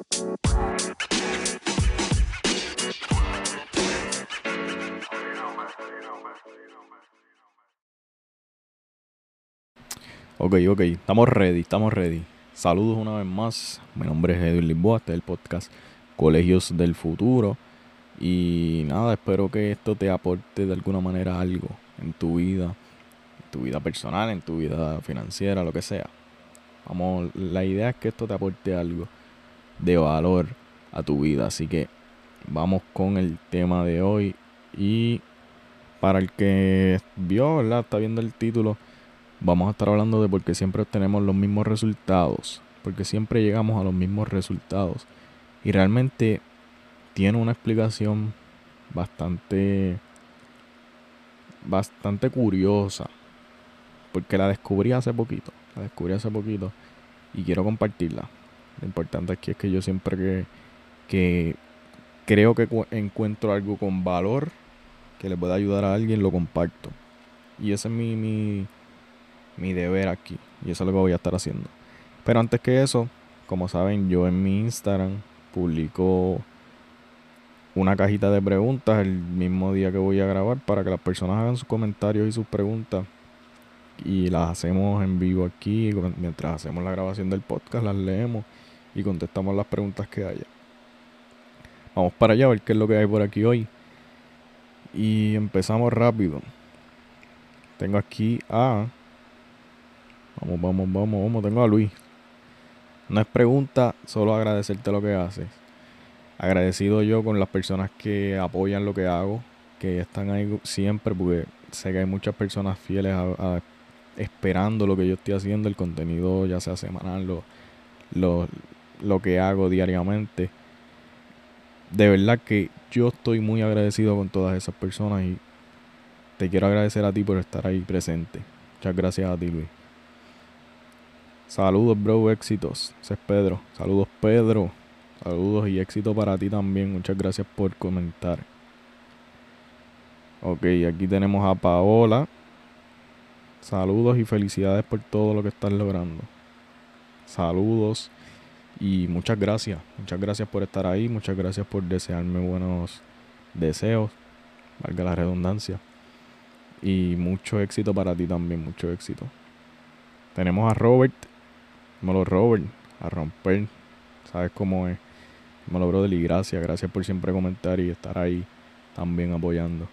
Ok, ok, estamos ready, estamos ready. Saludos una vez más. Mi nombre es Edwin Lisboa, este es el podcast Colegios del Futuro. Y nada, espero que esto te aporte de alguna manera algo en tu vida, en tu vida personal, en tu vida financiera, lo que sea. Vamos, la idea es que esto te aporte algo de valor a tu vida. Así que vamos con el tema de hoy. Y para el que vio. Está viendo el título vamos a estar hablando de por qué siempre obtenemos los mismos resultados, porque siempre llegamos a los mismos resultados. Y realmente tiene una explicación bastante bastante curiosa, porque la descubrí hace poquito, la descubrí hace poquito y quiero compartirla. Lo importante aquí es que yo siempre que, que creo que encuentro algo con valor que le pueda ayudar a alguien, lo comparto. Y ese es mi, mi, mi deber aquí. Y eso es lo que voy a estar haciendo. Pero antes que eso, como saben, yo en mi Instagram publico una cajita de preguntas el mismo día que voy a grabar para que las personas hagan sus comentarios y sus preguntas. Y las hacemos en vivo aquí. Mientras hacemos la grabación del podcast, las leemos y contestamos las preguntas que haya. Vamos para allá a ver qué es lo que hay por aquí hoy. Y empezamos rápido. Tengo aquí a Vamos, vamos, vamos, vamos. Tengo a Luis. No es pregunta, solo agradecerte lo que haces. Agradecido yo con las personas que apoyan lo que hago, que están ahí siempre, porque sé que hay muchas personas fieles a, esperando lo que yo estoy haciendo, el contenido ya sea semanal, lo, lo, lo que hago diariamente. De verdad que yo estoy muy agradecido con todas esas personas y te quiero agradecer a ti por estar ahí presente. Muchas gracias a ti, Luis. Saludos, bro, éxitos. Ese es Pedro. Saludos, Pedro. Saludos y éxito para ti también. Muchas gracias por comentar. Ok, aquí tenemos a Paola. Saludos y felicidades por todo lo que estás logrando. Saludos y muchas gracias. Muchas gracias por estar ahí. Muchas gracias por desearme buenos deseos. Valga la redundancia. Y mucho éxito para ti también. Mucho éxito. Tenemos a Robert Dímelo, Robert, a romper. Sabes cómo es. Dímelo, brother, y gracias. Gracias por siempre comentar y estar ahí también apoyando.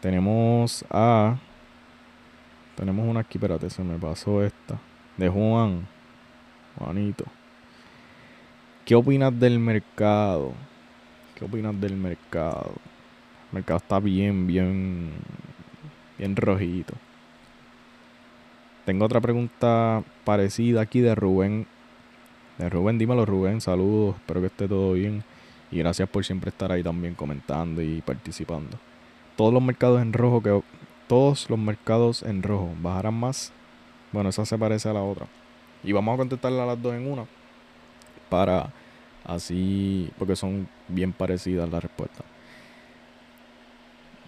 Tenemos a. Tenemos una aquí, espérate, se me pasó esta. De Juan. Juanito. ¿Qué opinas del mercado? ¿Qué opinas del mercado? El mercado está bien, bien, bien rojito. Tengo otra pregunta parecida aquí de Rubén. De Rubén, dímelo Rubén, saludos, espero que esté todo bien. Y gracias por siempre estar ahí también comentando y participando. Todos los mercados en rojo que todos los mercados en rojo bajarán más. Bueno, esa se parece a la otra. Y vamos a contestarla a las dos en una. Para así, porque son bien parecidas las respuestas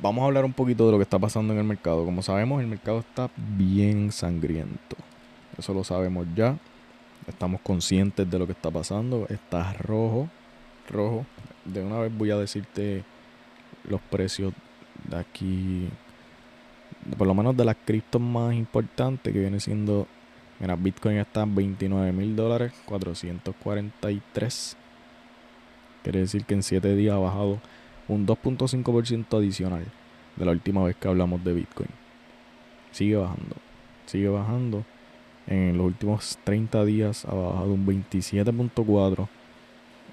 vamos a hablar un poquito de lo que está pasando en el mercado. Como sabemos, el mercado está bien sangriento. Eso lo sabemos ya. Estamos conscientes de lo que está pasando. Está rojo. Rojo. De una vez voy a decirte los precios de aquí. Por lo menos de las criptos más importantes que viene siendo. Mira, Bitcoin está en 29 mil dólares. 443. Quiere decir que en 7 días ha bajado un 2.5% adicional de la última vez que hablamos de Bitcoin. Sigue bajando, sigue bajando. En los últimos 30 días ha bajado un 27.4.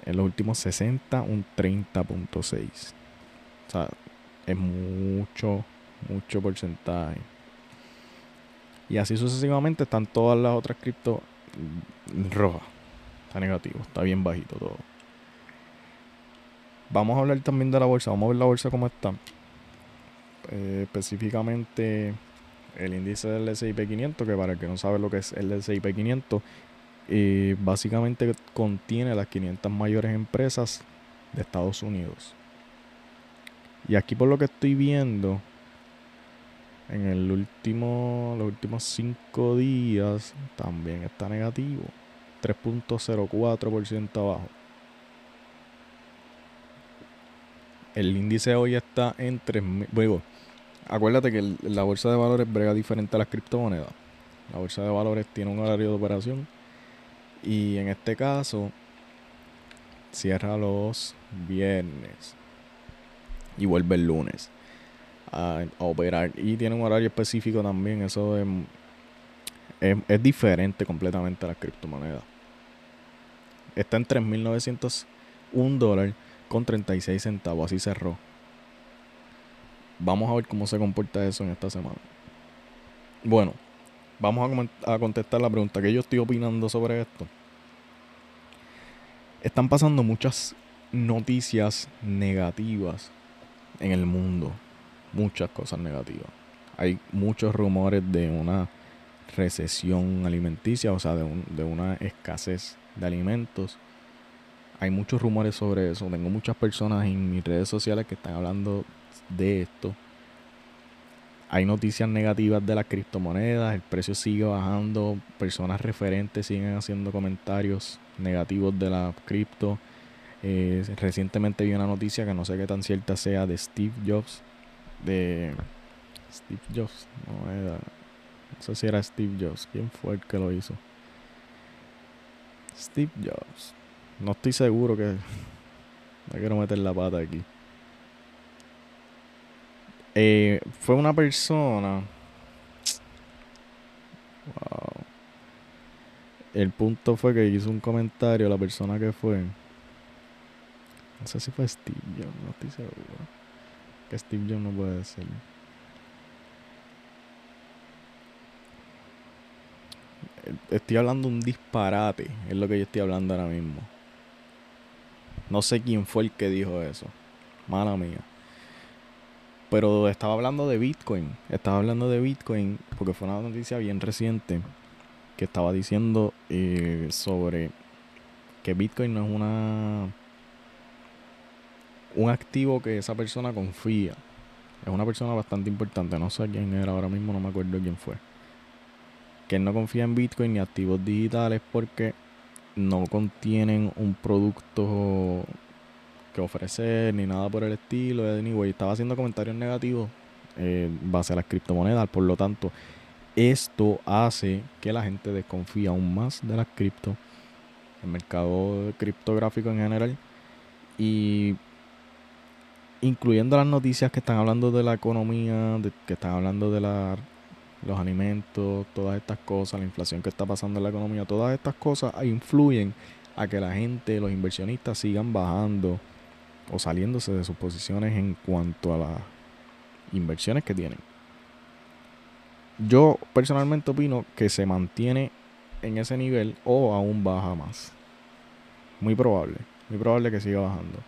En los últimos 60 un 30.6. O sea, es mucho, mucho porcentaje. Y así sucesivamente están todas las otras cripto rojas. Está negativo, está bien bajito todo. Vamos a hablar también de la bolsa. Vamos a ver la bolsa cómo está. Eh, específicamente el índice del S&P 500, que para el que no sabe lo que es el S&P 500, eh, básicamente contiene las 500 mayores empresas de Estados Unidos. Y aquí por lo que estoy viendo, en el último, los últimos 5 días también está negativo. 3.04% abajo. El índice hoy está en 3.000. Bueno, acuérdate que la bolsa de valores brega diferente a las criptomonedas. La bolsa de valores tiene un horario de operación y en este caso cierra los viernes y vuelve el lunes a, operar. Y tiene un horario específico también. Eso es, es, diferente completamente a las criptomonedas. Está en 3.901 dólares con 36 centavos. Así cerró. Vamos a ver cómo se comporta eso en esta semana. Bueno, vamos a, a contestar la pregunta que yo estoy opinando sobre esto. Están pasando muchas noticias negativas en el mundo. Muchas cosas negativas. Hay muchos rumores de una recesión alimenticia, o sea, de, de una escasez de alimentos. Hay muchos rumores sobre eso. Tengo muchas personas en mis redes sociales que están hablando de esto. Hay noticias negativas de las criptomonedas, el precio sigue bajando, personas referentes siguen haciendo comentarios negativos de la cripto. Eh, recientemente vi una noticia que no sé qué tan cierta sea de Steve Jobs. De Steve Jobs, no era. No sé si era Steve Jobs. ¿Quién fue el que lo hizo? Steve Jobs. No estoy seguro que. No quiero meter la pata aquí. Eh, fue una persona. Wow. El punto fue que hizo un comentario la persona que fue. No sé si fue Steve Jobs, no estoy seguro. Steve Jobs no puede ser. Estoy hablando un disparate, es lo que yo estoy hablando ahora mismo. No sé quién fue el que dijo eso. Mala mía. Pero estaba hablando de Bitcoin. Estaba hablando de Bitcoin porque fue una noticia bien reciente que estaba diciendo eh, sobre que Bitcoin no es una un activo que esa persona confía. Es una persona bastante importante. No sé quién era ahora mismo, no me acuerdo quién fue. Que él no confía en Bitcoin ni activos digitales porque no contienen un producto que ofrecer ni nada por el estilo. Anyway, estaba haciendo comentarios negativos eh, base a las criptomonedas. Por lo tanto, esto hace que la gente desconfíe aún más de las cripto, el mercado criptográfico en general. Y incluyendo las noticias que están hablando de la economía, que están hablando de los alimentos, todas estas cosas, la inflación que está pasando en la economía, todas estas cosas influyen a que la gente, los inversionistas sigan bajando o saliéndose de sus posiciones en cuanto a las inversiones que tienen. Yo personalmente opino que se mantiene en ese nivel o aún baja más. Muy probable, muy probable que siga bajando.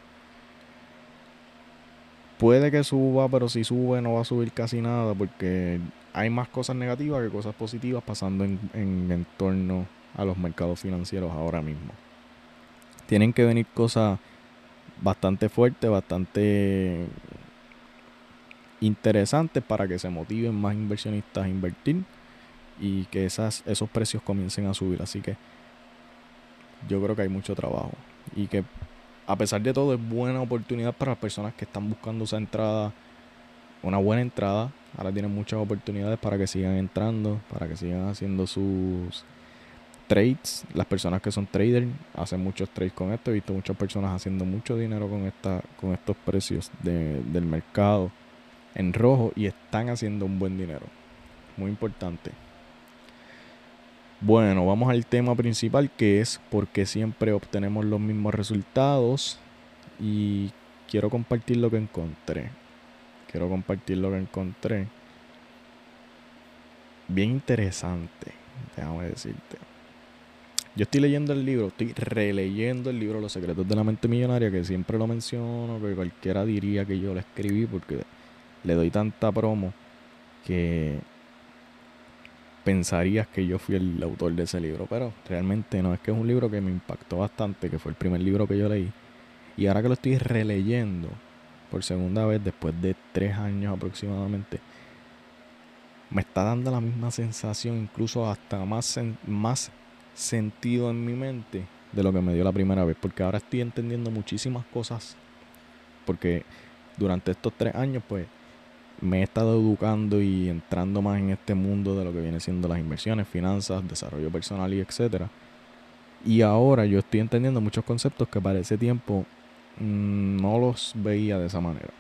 Puede que suba, pero si sube no va a subir casi nada porque hay más cosas negativas que cosas positivas pasando en, en, torno a los mercados financieros ahora mismo. Tienen que venir cosas bastante fuertes, bastante interesantes para que se motiven más inversionistas a invertir y que esas, esos precios comiencen a subir. Así que yo creo que hay mucho trabajo y que a pesar de todo, es buena oportunidad para las personas que están buscando esa entrada, una buena entrada. Ahora tienen muchas oportunidades para que sigan entrando, para que sigan haciendo sus trades. Las personas que son traders hacen muchos trades con esto. He visto muchas personas haciendo mucho dinero con, esta, con estos precios del mercado en rojo y están haciendo un buen dinero. Muy importante. Bueno, vamos al tema principal que es por qué siempre obtenemos los mismos resultados y quiero compartir lo que encontré. Quiero compartir lo que encontré. Bien interesante, déjame decirte. Yo estoy leyendo el libro, estoy releyendo el libro Los secretos de la mente millonaria, que siempre lo menciono, que cualquiera diría que yo lo escribí porque le doy tanta promo que pensarías que yo fui el autor de ese libro, pero realmente no, es que es un libro que me impactó bastante, que fue el primer libro que yo leí. Y ahora que lo estoy releyendo por segunda vez, después de tres años aproximadamente, me está dando la misma sensación, incluso hasta más, más sentido en mi mente de lo que me dio la primera vez, porque ahora estoy entendiendo muchísimas cosas, porque durante estos tres años, pues, me he estado educando y entrando más en este mundo de lo que viene siendo las inversiones, finanzas, desarrollo personal y etcétera. Y ahora yo estoy entendiendo muchos conceptos que para ese tiempo mm, no los veía de esa manera.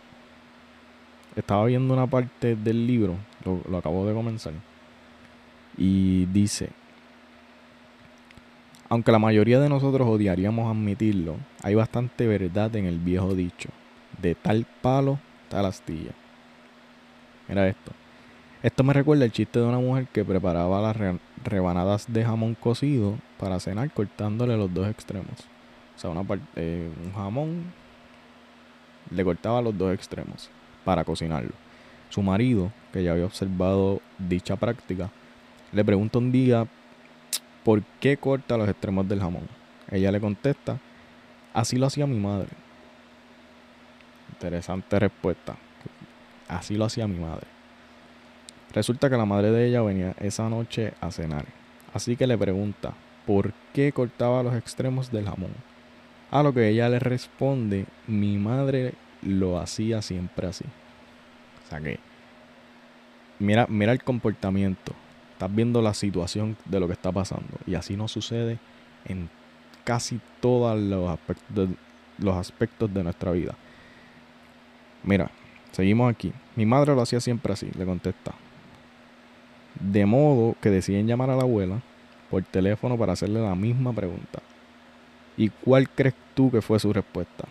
Estaba viendo una parte del libro, lo, lo acabo de comenzar, y dice, aunque la mayoría de nosotros odiaríamos admitirlo, hay bastante verdad en el viejo dicho, de tal palo, tal astilla. Mira esto. Esto me recuerda el chiste de una mujer que preparaba las rebanadas de jamón cocido para cenar cortándole los dos extremos. O sea, eh, un jamón le cortaba los dos extremos para cocinarlo. Su marido, que ya había observado dicha práctica, le pregunta un día por qué corta los extremos del jamón. Ella le contesta, así lo hacía mi madre. Interesante respuesta. Así lo hacía mi madre. Resulta que la madre de ella venía esa noche a cenar. Así que le pregunta, ¿por qué cortaba los extremos del jamón? A lo que ella le responde, mi madre lo hacía siempre así. O sea que, mira, mira el comportamiento. Estás viendo la situación de lo que está pasando. Y así no sucede en casi todos los aspectos los aspectos de nuestra vida. Mira, seguimos aquí. Mi madre lo hacía siempre así, le contesta. De modo que deciden llamar a la abuela por teléfono para hacerle la misma pregunta. ¿Y cuál crees tú que fue su respuesta?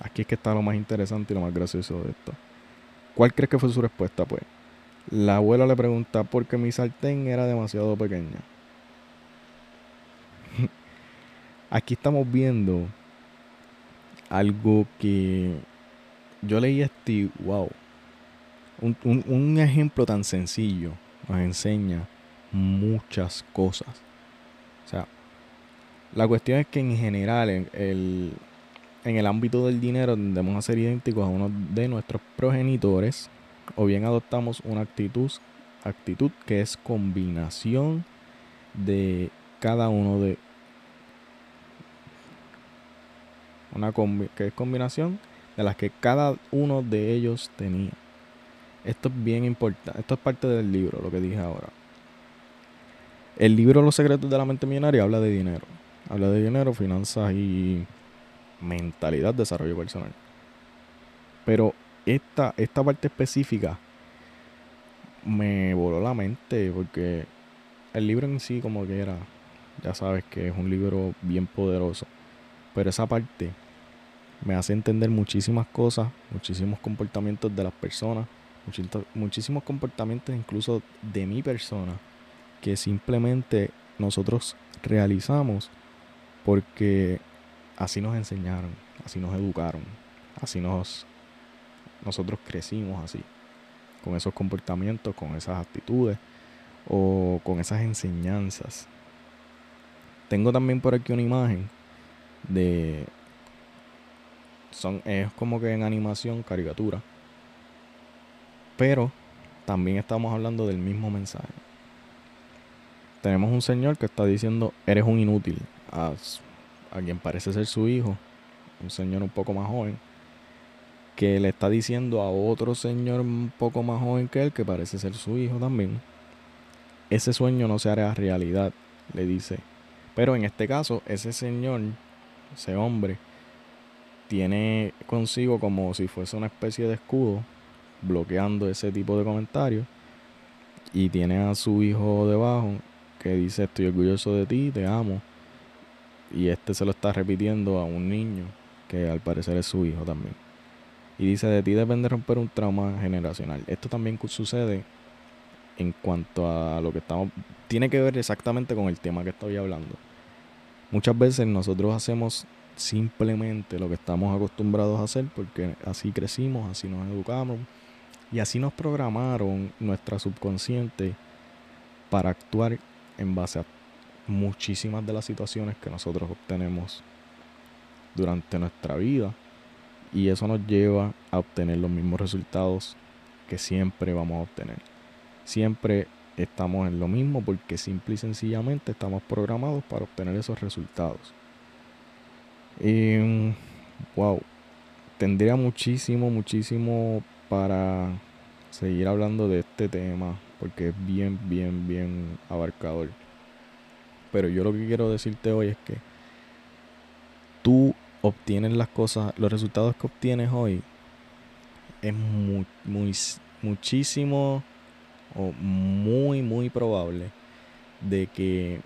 Aquí es que está lo más interesante y lo más gracioso de esto. ¿Cuál crees que fue su respuesta? Pues la abuela le pregunta porque mi sartén era demasiado pequeña. Aquí estamos viendo algo que yo leí este, wow, un, un, ejemplo tan sencillo nos enseña muchas cosas. O sea, la cuestión es que en general, en el, en el ámbito del dinero, tendemos a ser idénticos a uno de nuestros progenitores, o bien adoptamos una actitud, actitud que es combinación de cada uno de una que es combinación de las que cada uno de ellos tenía. Esto es bien importante. Esto es parte del libro, lo que dije ahora. El libro Los secretos de la mente millonaria habla de dinero. Habla de dinero, finanzas y mentalidad, desarrollo personal. Pero esta, esta parte específica me voló la mente porque el libro en sí como que era, ya sabes que es un libro bien poderoso. Pero esa parte me hace entender muchísimas cosas, muchísimos comportamientos de las personas, muchísimos comportamientos incluso de mi persona que simplemente nosotros realizamos porque así nos enseñaron, así nos educaron, así nos nosotros crecimos así, con esos comportamientos, con esas actitudes o con esas enseñanzas. Tengo también por aquí una imagen de son es como que en animación, caricatura, pero también estamos hablando del mismo mensaje. Tenemos un señor que está diciendo, eres un inútil, a, a quien parece ser su hijo, un señor un poco más joven, que le está diciendo a otro señor un poco más joven que él, que parece ser su hijo también, ese sueño no se hará realidad, le dice. Pero en este caso, ese señor, ese hombre, tiene consigo como si fuese una especie de escudo bloqueando ese tipo de comentarios. Y tiene a su hijo debajo que dice estoy orgulloso de ti, te amo. Y este se lo está repitiendo a un niño que al parecer es su hijo también. Y dice de ti depende romper un trauma generacional. Esto también sucede en cuanto a lo que estamos... Tiene que ver exactamente con el tema que estoy hablando. Muchas veces nosotros hacemos simplemente lo que estamos acostumbrados a hacer porque así crecimos, así nos educamos y así nos programaron nuestra subconsciente para actuar en base a muchísimas de las situaciones que nosotros obtenemos durante nuestra vida. Y eso nos lleva a obtener los mismos resultados que siempre vamos a obtener. Siempre estamos en lo mismo porque simple y sencillamente estamos programados para obtener esos resultados. Y, wow, tendría muchísimo, muchísimo para seguir hablando de este tema porque es bien, bien, bien abarcador. Pero yo lo que quiero decirte hoy es que tú obtienes las cosas, los resultados que obtienes hoy es muy, muy, muchísimo o muy, muy probable de que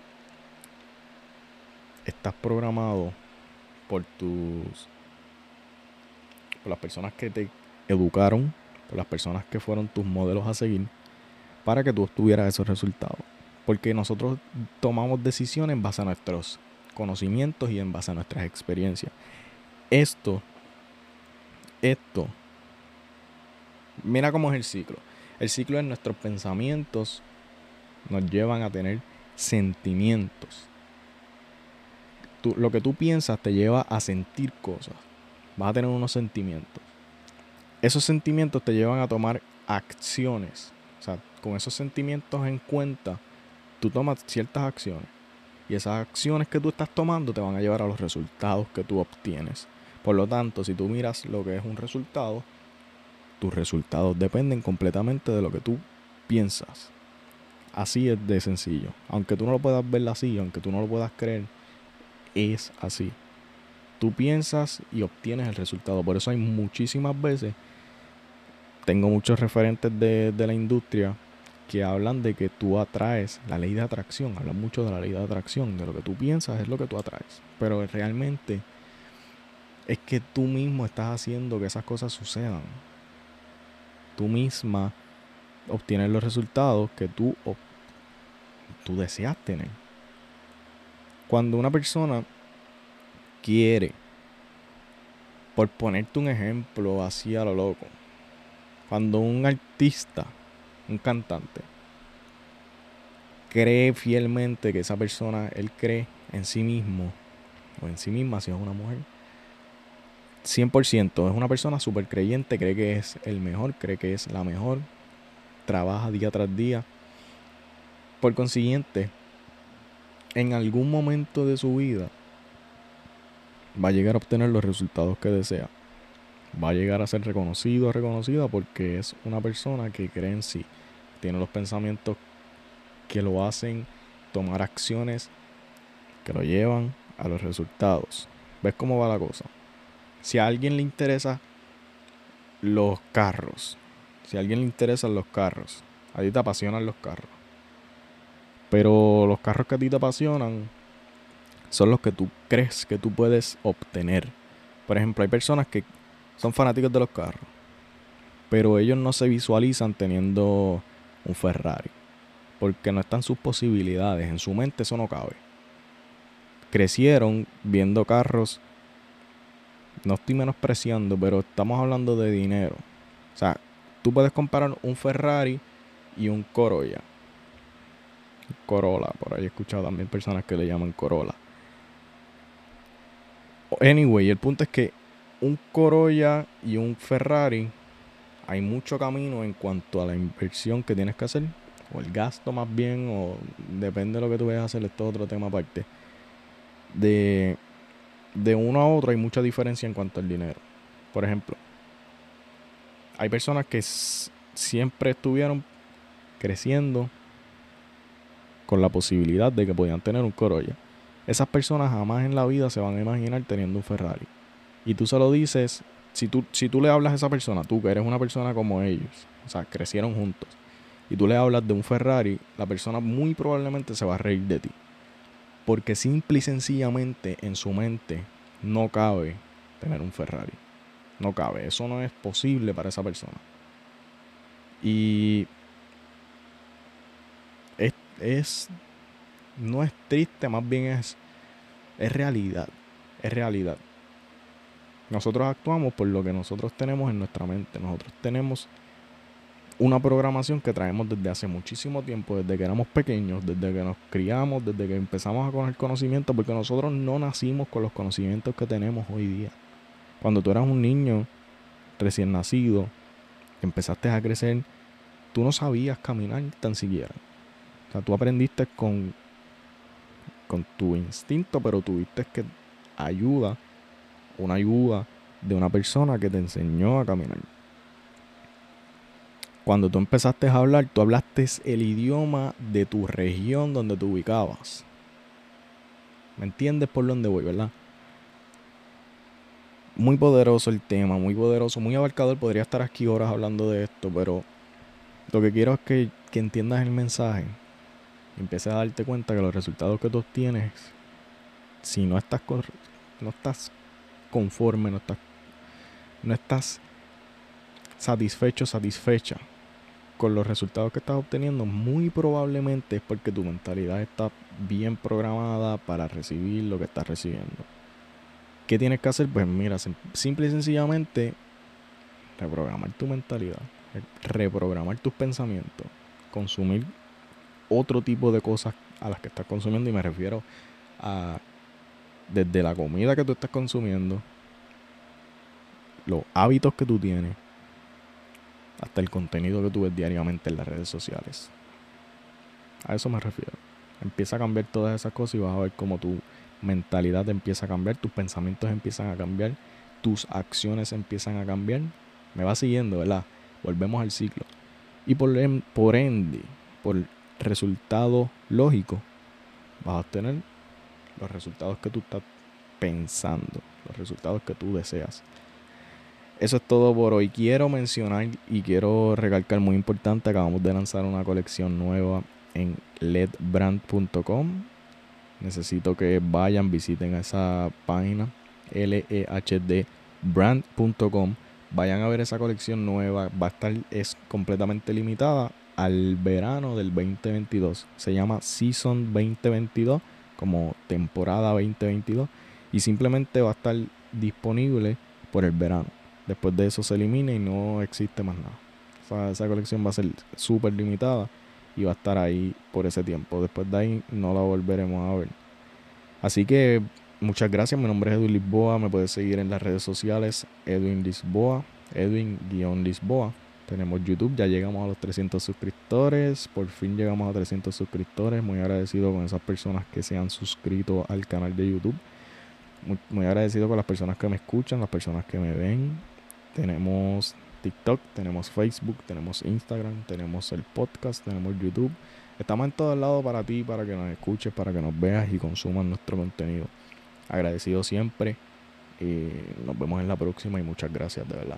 estás programado por tus por las personas que te educaron, por las personas que fueron tus modelos a seguir, para que tú obtuvieras esos resultados. Porque nosotros tomamos decisiones en base a nuestros conocimientos y en base a nuestras experiencias. Esto, esto, mira cómo es el ciclo. El ciclo es nuestros pensamientos nos llevan a tener sentimientos. Lo que tú piensas te lleva a sentir cosas. Vas a tener unos sentimientos. Esos sentimientos te llevan a tomar acciones. O sea, con esos sentimientos en cuenta, tú tomas ciertas acciones. Y esas acciones que tú estás tomando te van a llevar a los resultados que tú obtienes. Por lo tanto, si tú miras lo que es un resultado, tus resultados dependen completamente de lo que tú piensas. Así es de sencillo. Aunque tú no lo puedas ver así, aunque tú no lo puedas creer, es así. Tú piensas y obtienes el resultado. Por eso hay muchísimas veces, tengo muchos referentes de, de la industria que hablan de que tú atraes la ley de atracción. Hablan mucho de la ley de atracción. De lo que tú piensas es lo que tú atraes. Pero realmente es que tú mismo estás haciendo que esas cosas sucedan tú misma obtienes los resultados que tú, tú deseas tener. Cuando una persona quiere, por ponerte un ejemplo así a lo loco, cuando un artista, un cantante, cree fielmente que esa persona, él cree en sí mismo, o en sí misma si es una mujer, 100%. Es una persona súper creyente, cree que es el mejor, cree que es la mejor. Trabaja día tras día. Por consiguiente, en algún momento de su vida va a llegar a obtener los resultados que desea. Va a llegar a ser reconocido o reconocida porque es una persona que cree en sí. Tiene los pensamientos que lo hacen tomar acciones que lo llevan a los resultados. ¿Ves cómo va la cosa? si a alguien le interesa los carros, si a alguien le interesan los carros, a ti te apasionan los carros. Pero los carros que a ti te apasionan son los que tú crees que tú puedes obtener. Por ejemplo, hay personas que son fanáticos de los carros, pero ellos no se visualizan teniendo un Ferrari, porque no están sus posibilidades, en su mente eso no cabe. Crecieron viendo carros no estoy menospreciando, pero estamos hablando de dinero. O sea, tú puedes comparar un Ferrari y un Corolla. Corolla, por ahí he escuchado también personas que le llaman Corolla. Anyway, el punto es que un Corolla y un Ferrari hay mucho camino en cuanto a la inversión que tienes que hacer, o el gasto más bien, o depende de lo que tú vayas a hacer, esto es otro tema aparte. De de uno a otro hay mucha diferencia en cuanto al dinero. Por ejemplo, hay personas que siempre estuvieron creciendo con la posibilidad de que podían tener un Corolla. Esas personas jamás en la vida se van a imaginar teniendo un Ferrari. Y tú se lo dices, si tú, si tú le hablas a esa persona, tú que eres una persona como ellos, o sea, crecieron juntos, y tú le hablas de un Ferrari, la persona muy probablemente se va a reír de ti. Porque simple y sencillamente en su mente no cabe tener un Ferrari. No cabe. Eso no es posible para esa persona. Y es, no es triste, más bien es, es realidad. Es realidad. Nosotros actuamos por lo que nosotros tenemos en nuestra mente. Nosotros tenemos una programación que traemos desde hace muchísimo tiempo, desde que éramos pequeños, desde que nos criamos, desde que empezamos a coger conocimiento, porque nosotros no nacimos con los conocimientos que tenemos hoy día. Cuando tú eras un niño recién nacido, empezaste a crecer, tú no sabías caminar tan siquiera. Tú aprendiste con, con tu instinto, pero tuviste que ayuda, una ayuda de una persona que te enseñó a caminar. Cuando tú empezaste a hablar, tú hablaste el idioma de tu región donde te ubicabas. ¿Me entiendes por dónde voy, verdad? Muy poderoso el tema, muy poderoso, muy abarcador. Podría estar aquí horas hablando de esto, pero lo que quiero es que, entiendas el mensaje y empieces a darte cuenta que los resultados que tú obtienes, si no estás, no estás conforme, no estás, no estás satisfecho, satisfecha con los resultados que estás obteniendo, muy probablemente es porque tu mentalidad está bien programada para recibir lo que estás recibiendo. ¿Qué tienes que hacer? Pues mira, simple y sencillamente reprogramar tu mentalidad reprogramar tus pensamientos, consumir otro tipo de cosas a las que estás consumiendo y me refiero a desde la comida que tú estás consumiendo, los hábitos que tú tienes, hasta el contenido que tú ves diariamente en las redes sociales. A eso me refiero. Empieza a cambiar todas esas cosas y vas a ver cómo tu mentalidad empieza a cambiar, tus pensamientos empiezan a cambiar, tus acciones empiezan a cambiar. Me va siguiendo, ¿verdad? Volvemos al ciclo. Y por, por ende, por resultado lógico, vas a obtener los resultados que tú estás pensando, los resultados que tú deseas. Eso es todo por hoy. Quiero mencionar y quiero recalcar muy importante, acabamos de lanzar una colección nueva en ledbrand.com. Necesito que vayan, visiten esa página lehdbrand.com Vayan a ver esa colección nueva. Va a estar, es completamente limitada al verano del 2022. Se llama Season 2022, como temporada 2022. Y simplemente va a estar disponible por el verano. Después de eso se elimina y no existe más nada. esa colección va a ser súper limitada y va a estar ahí por ese tiempo. Después de ahí no la volveremos a ver. Así que Muchas gracias, mi nombre es Edwin Lisboa, me puedes seguir en las redes sociales Edwin Lisboa, Edwin-Lisboa. Tenemos YouTube, ya llegamos a los 300 suscriptores, por fin llegamos a 300 suscriptores, muy agradecido con esas personas que se han suscrito al canal de YouTube, muy, agradecido con las personas que me escuchan, las personas que me ven. Tenemos TikTok, tenemos Facebook, tenemos Instagram, tenemos el podcast, tenemos YouTube. Estamos en todos lados para ti, para que nos escuches, para que nos veas y consumas nuestro contenido. Agradecido siempre. Y nos vemos en la próxima y muchas gracias de verdad.